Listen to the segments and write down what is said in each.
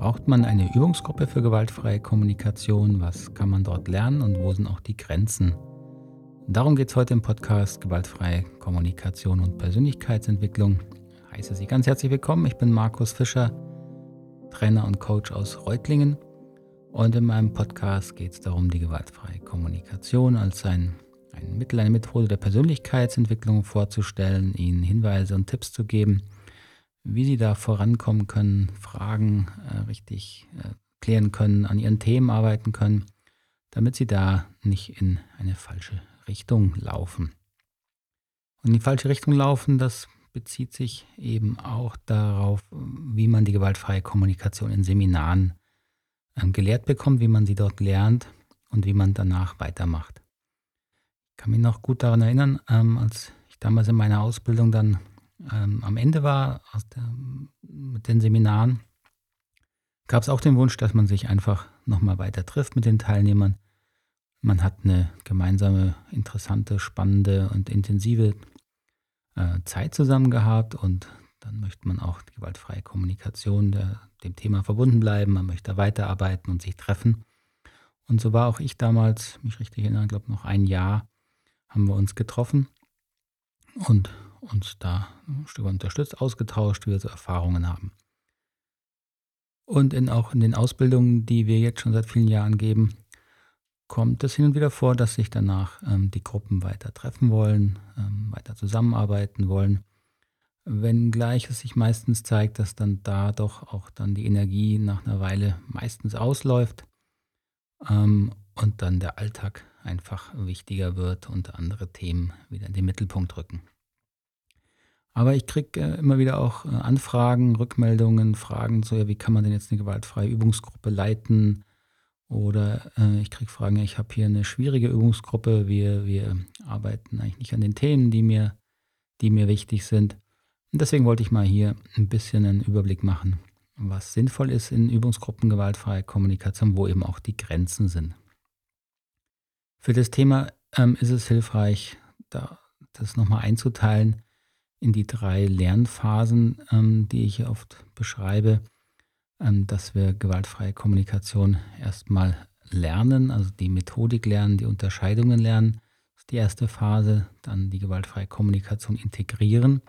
Braucht man eine Übungsgruppe für gewaltfreie Kommunikation? Was kann man dort lernen und wo sind auch die Grenzen? Darum geht es heute im Podcast Gewaltfreie Kommunikation und Persönlichkeitsentwicklung. Ich heiße Sie ganz herzlich willkommen. Ich bin Markus Fischer, Trainer und Coach aus Reutlingen. Und in meinem Podcast geht es darum, die gewaltfreie Kommunikation als ein, ein Mittel, eine Methode der Persönlichkeitsentwicklung vorzustellen, Ihnen Hinweise und Tipps zu geben – wie sie da vorankommen können, Fragen äh, richtig äh, klären können, an ihren Themen arbeiten können, damit sie da nicht in eine falsche Richtung laufen. Und in die falsche Richtung laufen, das bezieht sich eben auch darauf, wie man die gewaltfreie Kommunikation in Seminaren ähm, gelehrt bekommt, wie man sie dort lernt und wie man danach weitermacht. Ich kann mich noch gut daran erinnern, ähm, als ich damals in meiner Ausbildung dann ähm, am Ende war der, mit den Seminaren, gab es auch den Wunsch, dass man sich einfach nochmal weiter trifft mit den Teilnehmern. Man hat eine gemeinsame, interessante, spannende und intensive äh, Zeit zusammen gehabt und dann möchte man auch die gewaltfreie Kommunikation der, dem Thema verbunden bleiben. Man möchte weiterarbeiten und sich treffen. Und so war auch ich damals, mich richtig erinnern, glaube noch ein Jahr haben wir uns getroffen und uns da ein Stück weit unterstützt, ausgetauscht, wir so Erfahrungen haben. Und in, auch in den Ausbildungen, die wir jetzt schon seit vielen Jahren geben, kommt es hin und wieder vor, dass sich danach ähm, die Gruppen weiter treffen wollen, ähm, weiter zusammenarbeiten wollen. Wenngleich es sich meistens zeigt, dass dann da doch auch dann die Energie nach einer Weile meistens ausläuft ähm, und dann der Alltag einfach wichtiger wird und andere Themen wieder in den Mittelpunkt rücken. Aber ich kriege äh, immer wieder auch äh, Anfragen, Rückmeldungen, Fragen so, ja, wie kann man denn jetzt eine gewaltfreie Übungsgruppe leiten? Oder äh, ich kriege Fragen, ich habe hier eine schwierige Übungsgruppe, wir, wir arbeiten eigentlich nicht an den Themen, die mir, die mir wichtig sind. Und deswegen wollte ich mal hier ein bisschen einen Überblick machen, was sinnvoll ist in Übungsgruppen gewaltfreie Kommunikation, wo eben auch die Grenzen sind. Für das Thema ähm, ist es hilfreich, da, das nochmal einzuteilen in die drei Lernphasen, ähm, die ich oft beschreibe, ähm, dass wir gewaltfreie Kommunikation erstmal lernen, also die Methodik lernen, die Unterscheidungen lernen. Das ist die erste Phase. Dann die gewaltfreie Kommunikation integrieren,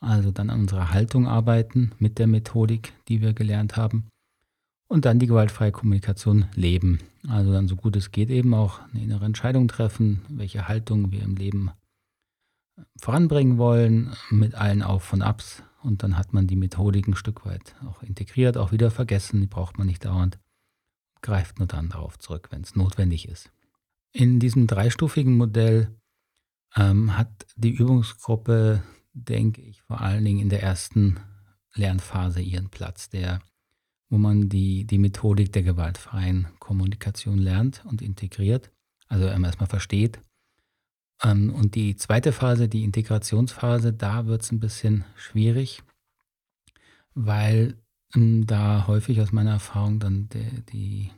also dann an unserer Haltung arbeiten mit der Methodik, die wir gelernt haben. Und dann die gewaltfreie Kommunikation leben. Also dann so gut es geht eben auch eine innere Entscheidung treffen, welche Haltung wir im Leben voranbringen wollen, mit allen Auf und Abs. Und dann hat man die Methodik ein Stück weit auch integriert, auch wieder vergessen, die braucht man nicht dauernd, greift nur dann darauf zurück, wenn es notwendig ist. In diesem dreistufigen Modell ähm, hat die Übungsgruppe, denke ich, vor allen Dingen in der ersten Lernphase ihren Platz, der, wo man die, die Methodik der gewaltfreien Kommunikation lernt und integriert, also erstmal versteht und die zweite Phase, die Integrationsphase, da wird es ein bisschen schwierig, weil ähm, da häufig aus meiner Erfahrung dann die, die,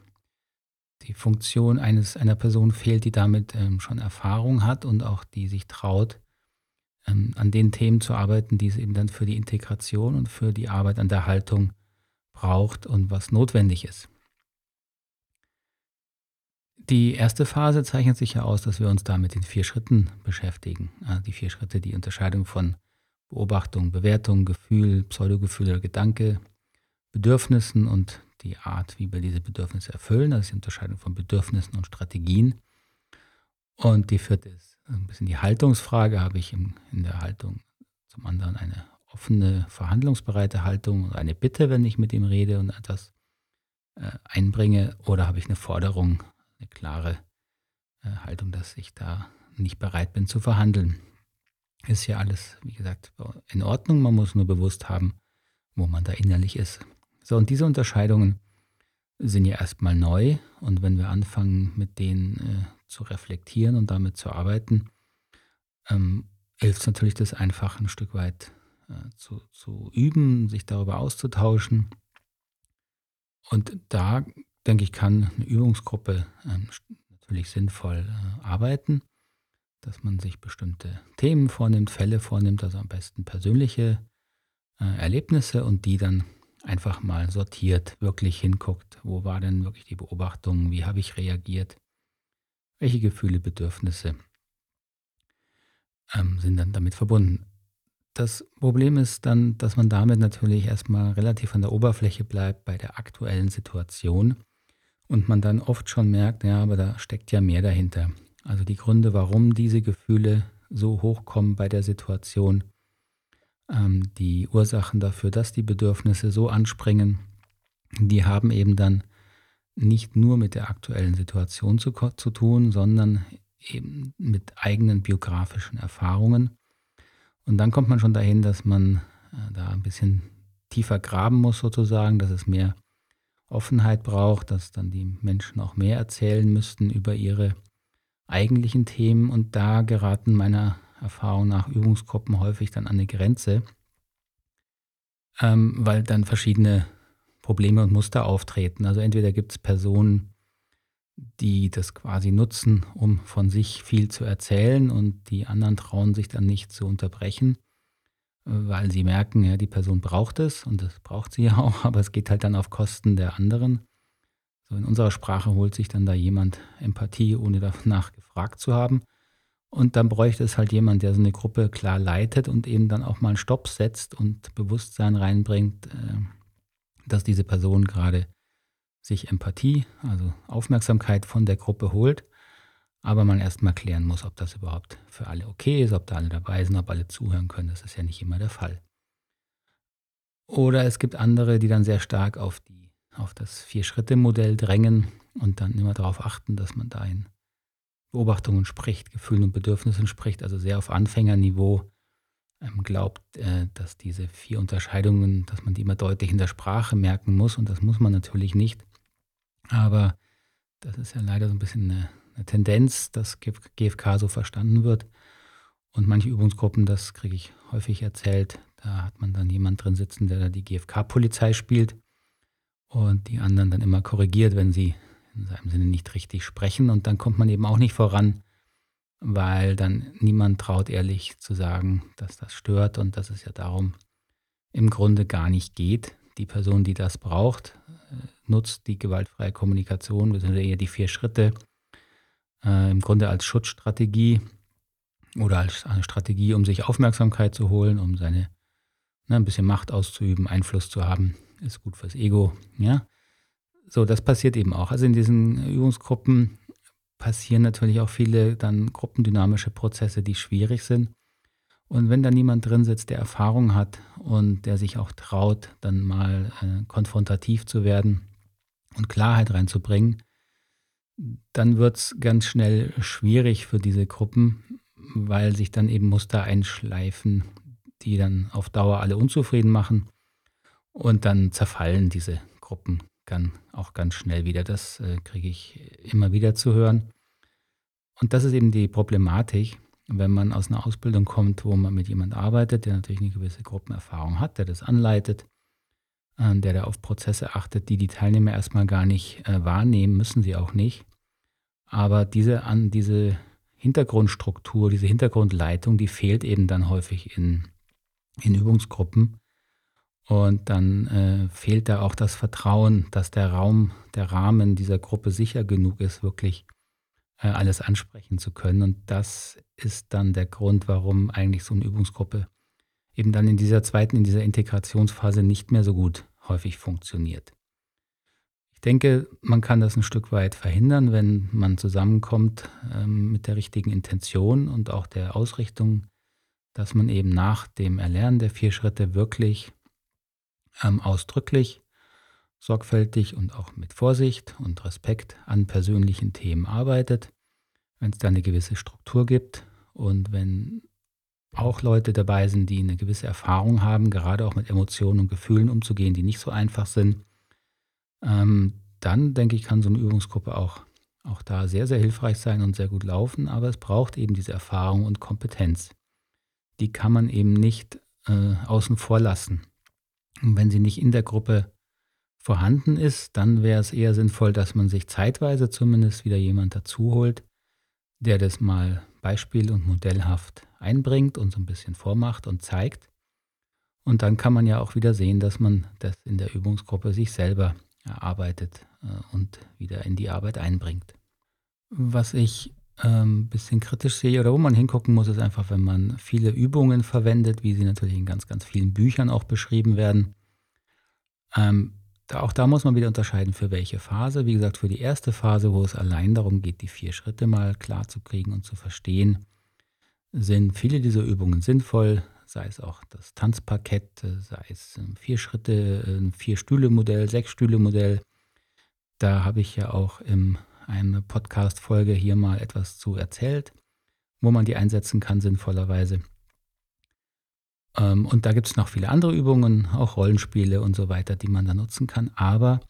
die Funktion eines, einer Person fehlt, die damit ähm, schon Erfahrung hat und auch die sich traut, ähm, an den Themen zu arbeiten, die es eben dann für die Integration und für die Arbeit an der Haltung braucht und was notwendig ist. Die erste Phase zeichnet sich ja aus, dass wir uns da mit den vier Schritten beschäftigen. Also die vier Schritte, die Unterscheidung von Beobachtung, Bewertung, Gefühl, Pseudogefühl oder Gedanke, Bedürfnissen und die Art, wie wir diese Bedürfnisse erfüllen. Das ist die Unterscheidung von Bedürfnissen und Strategien. Und die vierte ist ein bisschen die Haltungsfrage. Habe ich in, der Haltung zum anderen eine offene, verhandlungsbereite Haltung oder eine Bitte, wenn ich mit ihm rede und etwas äh, einbringe, oder habe ich eine Forderung, eine klare äh, Haltung, dass ich da nicht bereit bin zu verhandeln. Ist ja alles, wie gesagt, in Ordnung. Man muss nur bewusst haben, wo man da innerlich ist. So, und diese Unterscheidungen sind ja erstmal neu. Und wenn wir anfangen, mit denen äh, zu reflektieren und damit zu arbeiten, ähm, hilft es natürlich, das einfach ein Stück weit äh, zu, zu üben, sich darüber auszutauschen. Und da denke ich, kann eine Übungsgruppe ähm, natürlich sinnvoll äh, arbeiten, dass man sich bestimmte Themen vornimmt, Fälle vornimmt, also am besten persönliche äh, Erlebnisse und die dann einfach mal sortiert, wirklich hinguckt, wo war denn wirklich die Beobachtung, wie habe ich reagiert, welche Gefühle, Bedürfnisse ähm, sind dann damit verbunden. Das Problem ist dann, dass man damit natürlich erstmal relativ an der Oberfläche bleibt bei der aktuellen Situation und man dann oft schon merkt, ja, aber da steckt ja mehr dahinter. Also die Gründe, warum diese Gefühle so hochkommen bei der Situation, ähm, die Ursachen dafür, dass die Bedürfnisse so anspringen, die haben eben dann nicht nur mit der aktuellen Situation zu, zu tun, sondern eben mit eigenen biografischen Erfahrungen und dann kommt man schon dahin, dass man äh, da ein bisschen tiefer graben muss sozusagen, dass es mehr Offenheit braucht, dass dann die Menschen auch mehr erzählen müssten über ihre eigentlichen Themen. Und da geraten meiner Erfahrung nach Übungsgruppen häufig dann an eine Grenze, ähm, weil dann verschiedene Probleme und Muster auftreten. Also entweder gibt es Personen, die das quasi nutzen, um von sich viel zu erzählen und die anderen trauen sich dann nicht zu unterbrechen, weil sie merken, ja, die Person braucht es und das braucht sie ja auch, aber es geht halt dann auf Kosten der anderen. So in unserer Sprache holt sich dann da jemand Empathie, ohne danach gefragt zu haben. Und dann bräuchte es halt jemand, der so eine Gruppe klar leitet und eben dann auch mal einen Stopp setzt und Bewusstsein reinbringt, äh, dass diese Person gerade sich Empathie, also Aufmerksamkeit von der Gruppe holt, aber man erstmal klären muss, ob das überhaupt für alle okay ist, ob da alle dabei sind, ob alle zuhören können. Das ist ja nicht immer der Fall. Oder es gibt andere, die dann sehr stark auf, die, auf das Vier-Schritte-Modell drängen und dann immer darauf achten, dass man da in Beobachtungen spricht, Gefühlen und Bedürfnissen spricht, also sehr auf Anfängerniveau ähm, glaubt, äh, dass diese vier Unterscheidungen, dass man die immer deutlich in der Sprache merken muss und das muss man natürlich nicht. Aber das ist ja leider so ein bisschen eine, eine Tendenz, dass GFK so verstanden wird. Und manche Übungsgruppen, das kriege ich häufig erzählt, da hat man dann jemand drin sitzen, der da die GFK-Polizei spielt und die anderen dann immer korrigiert, wenn sie in seinem Sinne nicht richtig sprechen. Und dann kommt man eben auch nicht voran, weil dann niemand traut ehrlich zu sagen, dass das stört und dass es ja darum im Grunde gar nicht geht. Die Person, die das braucht, nutzt die gewaltfreie Kommunikation, beziehungsweise eher die vier Schritte, äh, im Grunde als Schutzstrategie oder als eine Strategie, um sich Aufmerksamkeit zu holen, um seine ne, ein bisschen Macht auszuüben, Einfluss zu haben, ist gut fürs Ego. Ja, so das passiert eben auch. Also in diesen Übungsgruppen passieren natürlich auch viele dann gruppendynamische Prozesse, die schwierig sind. Und wenn da niemand drin sitzt, der Erfahrung hat und der sich auch traut, dann mal äh, konfrontativ zu werden und Klarheit reinzubringen, dann wird es ganz schnell schwierig für diese Gruppen, weil sich dann eben Muster einschleifen, die dann auf Dauer alle unzufrieden machen. Und dann zerfallen diese Gruppen dann auch ganz schnell wieder. Das äh, kriege ich immer wieder zu hören. Und das ist eben die Problematik, wenn man aus einer Ausbildung kommt, wo man mit jemand arbeitet, der natürlich eine gewisse Gruppenerfahrung hat, der das anleitet, äh, der da auf Prozesse achtet, die die Teilnehmer erstmal gar nicht äh, wahrnehmen, müssen sie auch nicht. Aber diese, an, diese Hintergrundstruktur, diese Hintergrundleitung, die fehlt eben dann häufig in, in Übungsgruppen. Und dann äh, fehlt da auch das Vertrauen, dass der Raum, der Rahmen dieser Gruppe sicher genug ist, wirklich äh, alles ansprechen zu können. Und das ist dann der Grund, warum eigentlich so eine Übungsgruppe eben dann in dieser zweiten, in dieser Integrationsphase nicht mehr so gut häufig funktioniert. Ich denke, man kann das ein Stück weit verhindern, wenn man zusammenkommt ähm, mit der richtigen Intention und auch der Ausrichtung, dass man eben nach dem Erlernen der vier Schritte wirklich ähm, ausdrücklich sorgfältig und auch mit Vorsicht und Respekt an persönlichen Themen arbeitet, wenn es da eine gewisse Struktur gibt und wenn auch Leute dabei sind, die eine gewisse Erfahrung haben, gerade auch mit Emotionen und Gefühlen umzugehen, die nicht so einfach sind, ähm, dann denke ich, kann so eine Übungsgruppe auch, auch da sehr, sehr hilfreich sein und sehr gut laufen. Aber es braucht eben diese Erfahrung und Kompetenz. Die kann man eben nicht äh, außen vor lassen. Und wenn sie nicht in der Gruppe vorhanden ist, dann wäre es eher sinnvoll, dass man sich zeitweise zumindest wieder jemand dazu holt, der das mal beispiel- und modellhaft einbringt und so ein bisschen vormacht und zeigt. Und dann kann man ja auch wieder sehen, dass man das in der Übungsgruppe sich selber erarbeitet äh, und wieder in die Arbeit einbringt. Was ich ein ähm, bisschen kritisch sehe oder wo man hingucken muss, ist einfach, wenn man viele Übungen verwendet, wie sie natürlich in ganz, ganz vielen Büchern auch beschrieben werden. Ähm, da, auch da muss man wieder unterscheiden, für welche Phase. Wie gesagt, für die erste Phase, wo es allein darum geht, die vier Schritte mal klar zu kriegen und zu verstehen, sind viele dieser Übungen sinnvoll, sei es auch das Tanzparkett, sei es ein vier Schritte, ein vier Stühle Modell, sechs Stühle Modell. Da habe ich ja auch im eine Podcast-Folge hier mal etwas zu erzählt, wo man die einsetzen kann, sinnvollerweise. Ähm, und da gibt es noch viele andere Übungen, auch Rollenspiele und so weiter, die man da nutzen kann. Aber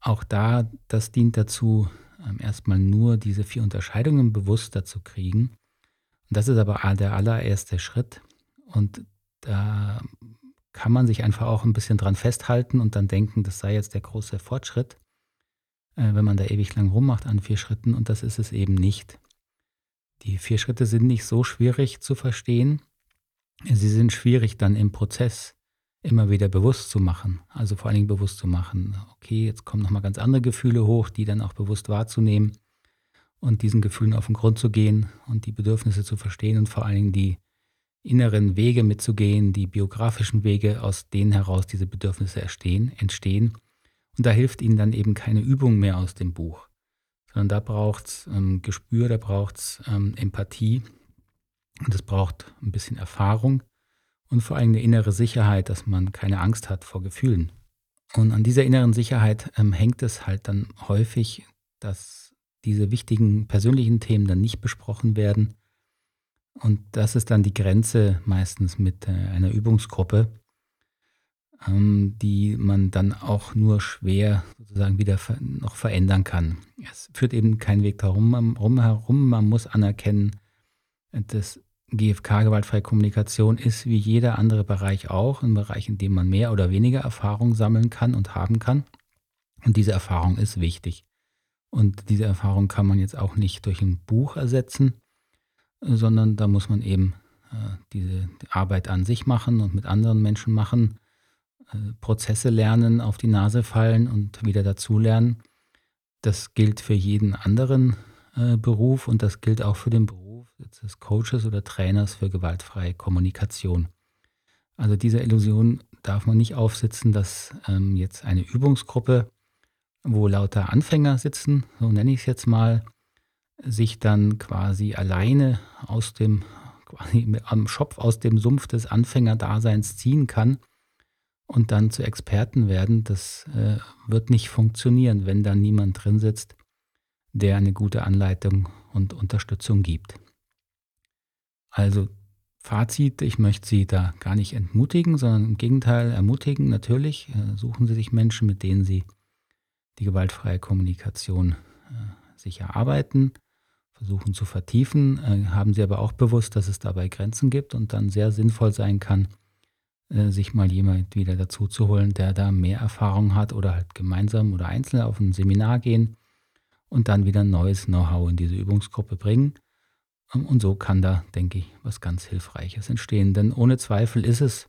auch da, das dient dazu, ähm, erstmal nur diese vier Unterscheidungen bewusster zu kriegen. Und das ist aber der allererste Schritt. Und da kann man sich einfach auch ein bisschen dran festhalten und dann denken, das sei jetzt der große Fortschritt äh, wenn man da ewig lang rummacht an vier Schritten und das ist es eben nicht. Die vier Schritte sind nicht so schwierig zu verstehen. Sie sind schwierig dann im Prozess immer wieder bewusst zu machen. Also vor allen Dingen bewusst zu machen, okay, jetzt kommen nochmal ganz andere Gefühle hoch, die dann auch bewusst wahrzunehmen und diesen Gefühlen auf den Grund zu gehen und die Bedürfnisse zu verstehen und vor allen Dingen die inneren Wege mitzugehen, die biografischen Wege, aus denen heraus diese Bedürfnisse entstehen, entstehen und da hilft ihnen dann eben keine Übung mehr aus dem Buch, sondern da braucht es ähm, Gespür, da braucht es ähm, Empathie und es braucht ein bisschen Erfahrung und vor allem eine innere Sicherheit, dass man keine Angst hat vor Gefühlen. Und an dieser inneren Sicherheit ähm, hängt es halt dann häufig, dass diese wichtigen persönlichen Themen dann nicht besprochen werden. Und das ist dann die Grenze meistens mit äh, einer Übungsgruppe, ähm, die man dann auch nur schwer sozusagen wieder noch verändern kann. Es führt eben kein Weg darum rum herum. Man muss anerkennen, dass GFK, gewaltfreie Kommunikation, ist wie jeder andere Bereich auch ein Bereich, in dem man mehr oder weniger Erfahrung sammeln kann und haben kann. Und diese Erfahrung ist wichtig. Und diese Erfahrung kann man jetzt auch nicht durch ein Buch ersetzen, sondern da muss man eben äh, diese Arbeit an sich machen und mit anderen Menschen machen äh, Prozesse lernen, auf die Nase fallen und wieder dazulernen. Das gilt für jeden anderen äh, Beruf und das gilt auch für den Beruf des Coaches oder Trainers für gewaltfreie Kommunikation. Also dieser Illusion darf man nicht aufsitzen, dass ähm, jetzt eine Übungsgruppe, wo lauter Anfänger sitzen, so nenne ich es jetzt mal, sich dann quasi alleine aus dem, quasi am Schopf aus dem Sumpf des Anfängerdaseins ziehen kann und dann zu Experten werden, das äh, wird nicht funktionieren, wenn da niemand drin sitzt, der eine gute Anleitung und Unterstützung gibt. Also Fazit, ich möchte Sie da gar nicht entmutigen, sondern im Gegenteil ermutigen. Natürlich äh, suchen Sie sich Menschen, mit denen Sie die gewaltfreie Kommunikation äh, sich erarbeiten, versuchen zu vertiefen. Äh, haben Sie aber auch bewusst, dass es dabei Grenzen gibt und dann sehr sinnvoll sein kann, äh, sich mal jemand wieder dazu zu holen, der da mehr Erfahrung hat oder halt gemeinsam oder einzeln auf ein Seminar gehen und dann wieder neues Know-how in diese Übungsgruppe bringen. Ähm, und so kann da, denke ich, was ganz Hilfreiches entstehen. Denn ohne Zweifel ist es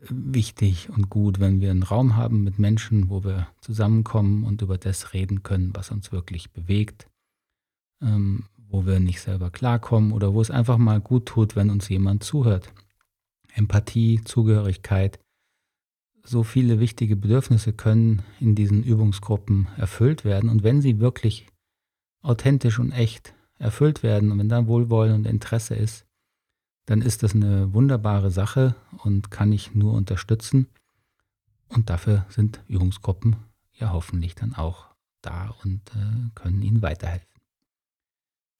wichtig und gut, wenn wir einen Raum haben mit Menschen, wo wir zusammenkommen und über das reden können, was uns wirklich bewegt, ähm, wo wir nicht selber klarkommen oder wo es einfach mal gut tut, wenn uns jemand zuhört. Empathie, Zugehörigkeit. So viele wichtige Bedürfnisse können in diesen Übungsgruppen erfüllt werden. Und wenn sie wirklich authentisch und echt erfüllt werden und wenn da Wohlwollen und Interesse ist, dann ist das eine wunderbare Sache und kann ich nur unterstützen. Und dafür sind Übungsgruppen ja hoffentlich dann auch da und äh, können Ihnen weiterhelfen.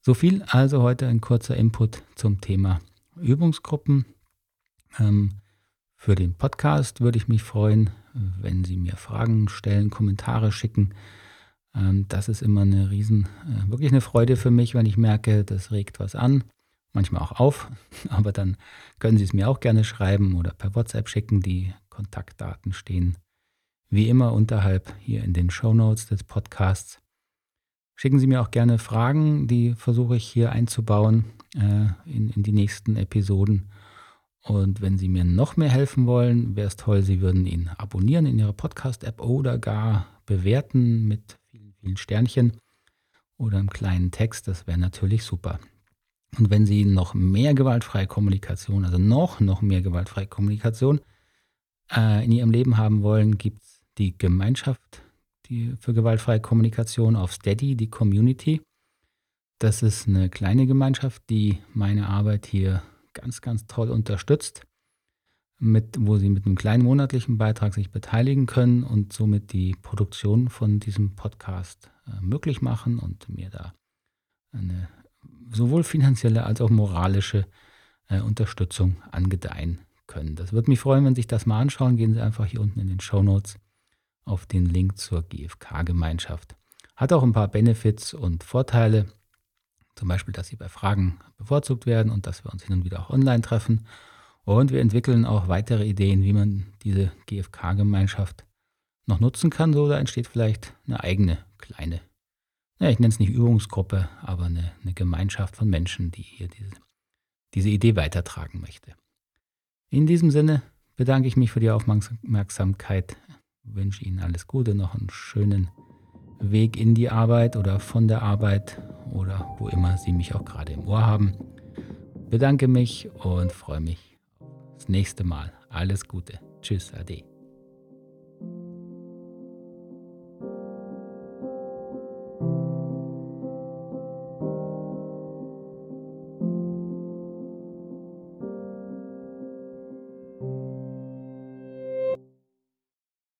So viel also heute ein kurzer Input zum Thema Übungsgruppen. Ähm, für den Podcast würde ich mich freuen, wenn Sie mir Fragen stellen, Kommentare schicken. Ähm, das ist immer eine riesen, äh, wirklich eine Freude für mich, wenn ich merke, das regt was an. Manchmal auch auf, aber dann können Sie es mir auch gerne schreiben oder per WhatsApp schicken. Die Kontaktdaten stehen wie immer unterhalb hier in den Show Notes des Podcasts. Schicken Sie mir auch gerne Fragen, die versuche ich hier einzubauen äh, in, in die nächsten Episoden. Und wenn Sie mir noch mehr helfen wollen, wäre es toll, Sie würden ihn abonnieren in Ihrer Podcast-App oder gar bewerten mit vielen, vielen Sternchen oder einem kleinen Text. Das wäre natürlich super. Und wenn Sie noch mehr gewaltfreie Kommunikation, also noch, noch mehr gewaltfreie Kommunikation äh, in Ihrem Leben haben wollen, gibt es die Gemeinschaft die für gewaltfreie Kommunikation auf Steady, die Community. Das ist eine kleine Gemeinschaft, die meine Arbeit hier ganz, ganz toll unterstützt, mit, wo Sie mit einem kleinen monatlichen Beitrag sich beteiligen können und somit die Produktion von diesem Podcast äh, möglich machen und mir da eine sowohl finanzielle als auch moralische äh, Unterstützung angedeihen können. Das würde mich freuen, wenn Sie sich das mal anschauen. Gehen Sie einfach hier unten in den Show Notes auf den Link zur GFK-Gemeinschaft. Hat auch ein paar Benefits und Vorteile, zum Beispiel, dass Sie bei Fragen bevorzugt werden und dass wir uns hin und wieder auch online treffen. Und wir entwickeln auch weitere Ideen, wie man diese GFK-Gemeinschaft noch nutzen kann. So, da entsteht vielleicht eine eigene kleine, ja, ich nenne es nicht Übungsgruppe, aber eine, eine Gemeinschaft von Menschen, die hier diese, diese Idee weitertragen möchte. In diesem Sinne bedanke ich mich für die Aufmerksamkeit wünsche Ihnen alles Gute, noch einen schönen Weg in die Arbeit oder von der Arbeit oder wo immer Sie mich auch gerade im Ohr haben. Bedanke mich und freue mich aufs nächste Mal. Alles Gute. Tschüss, Ade.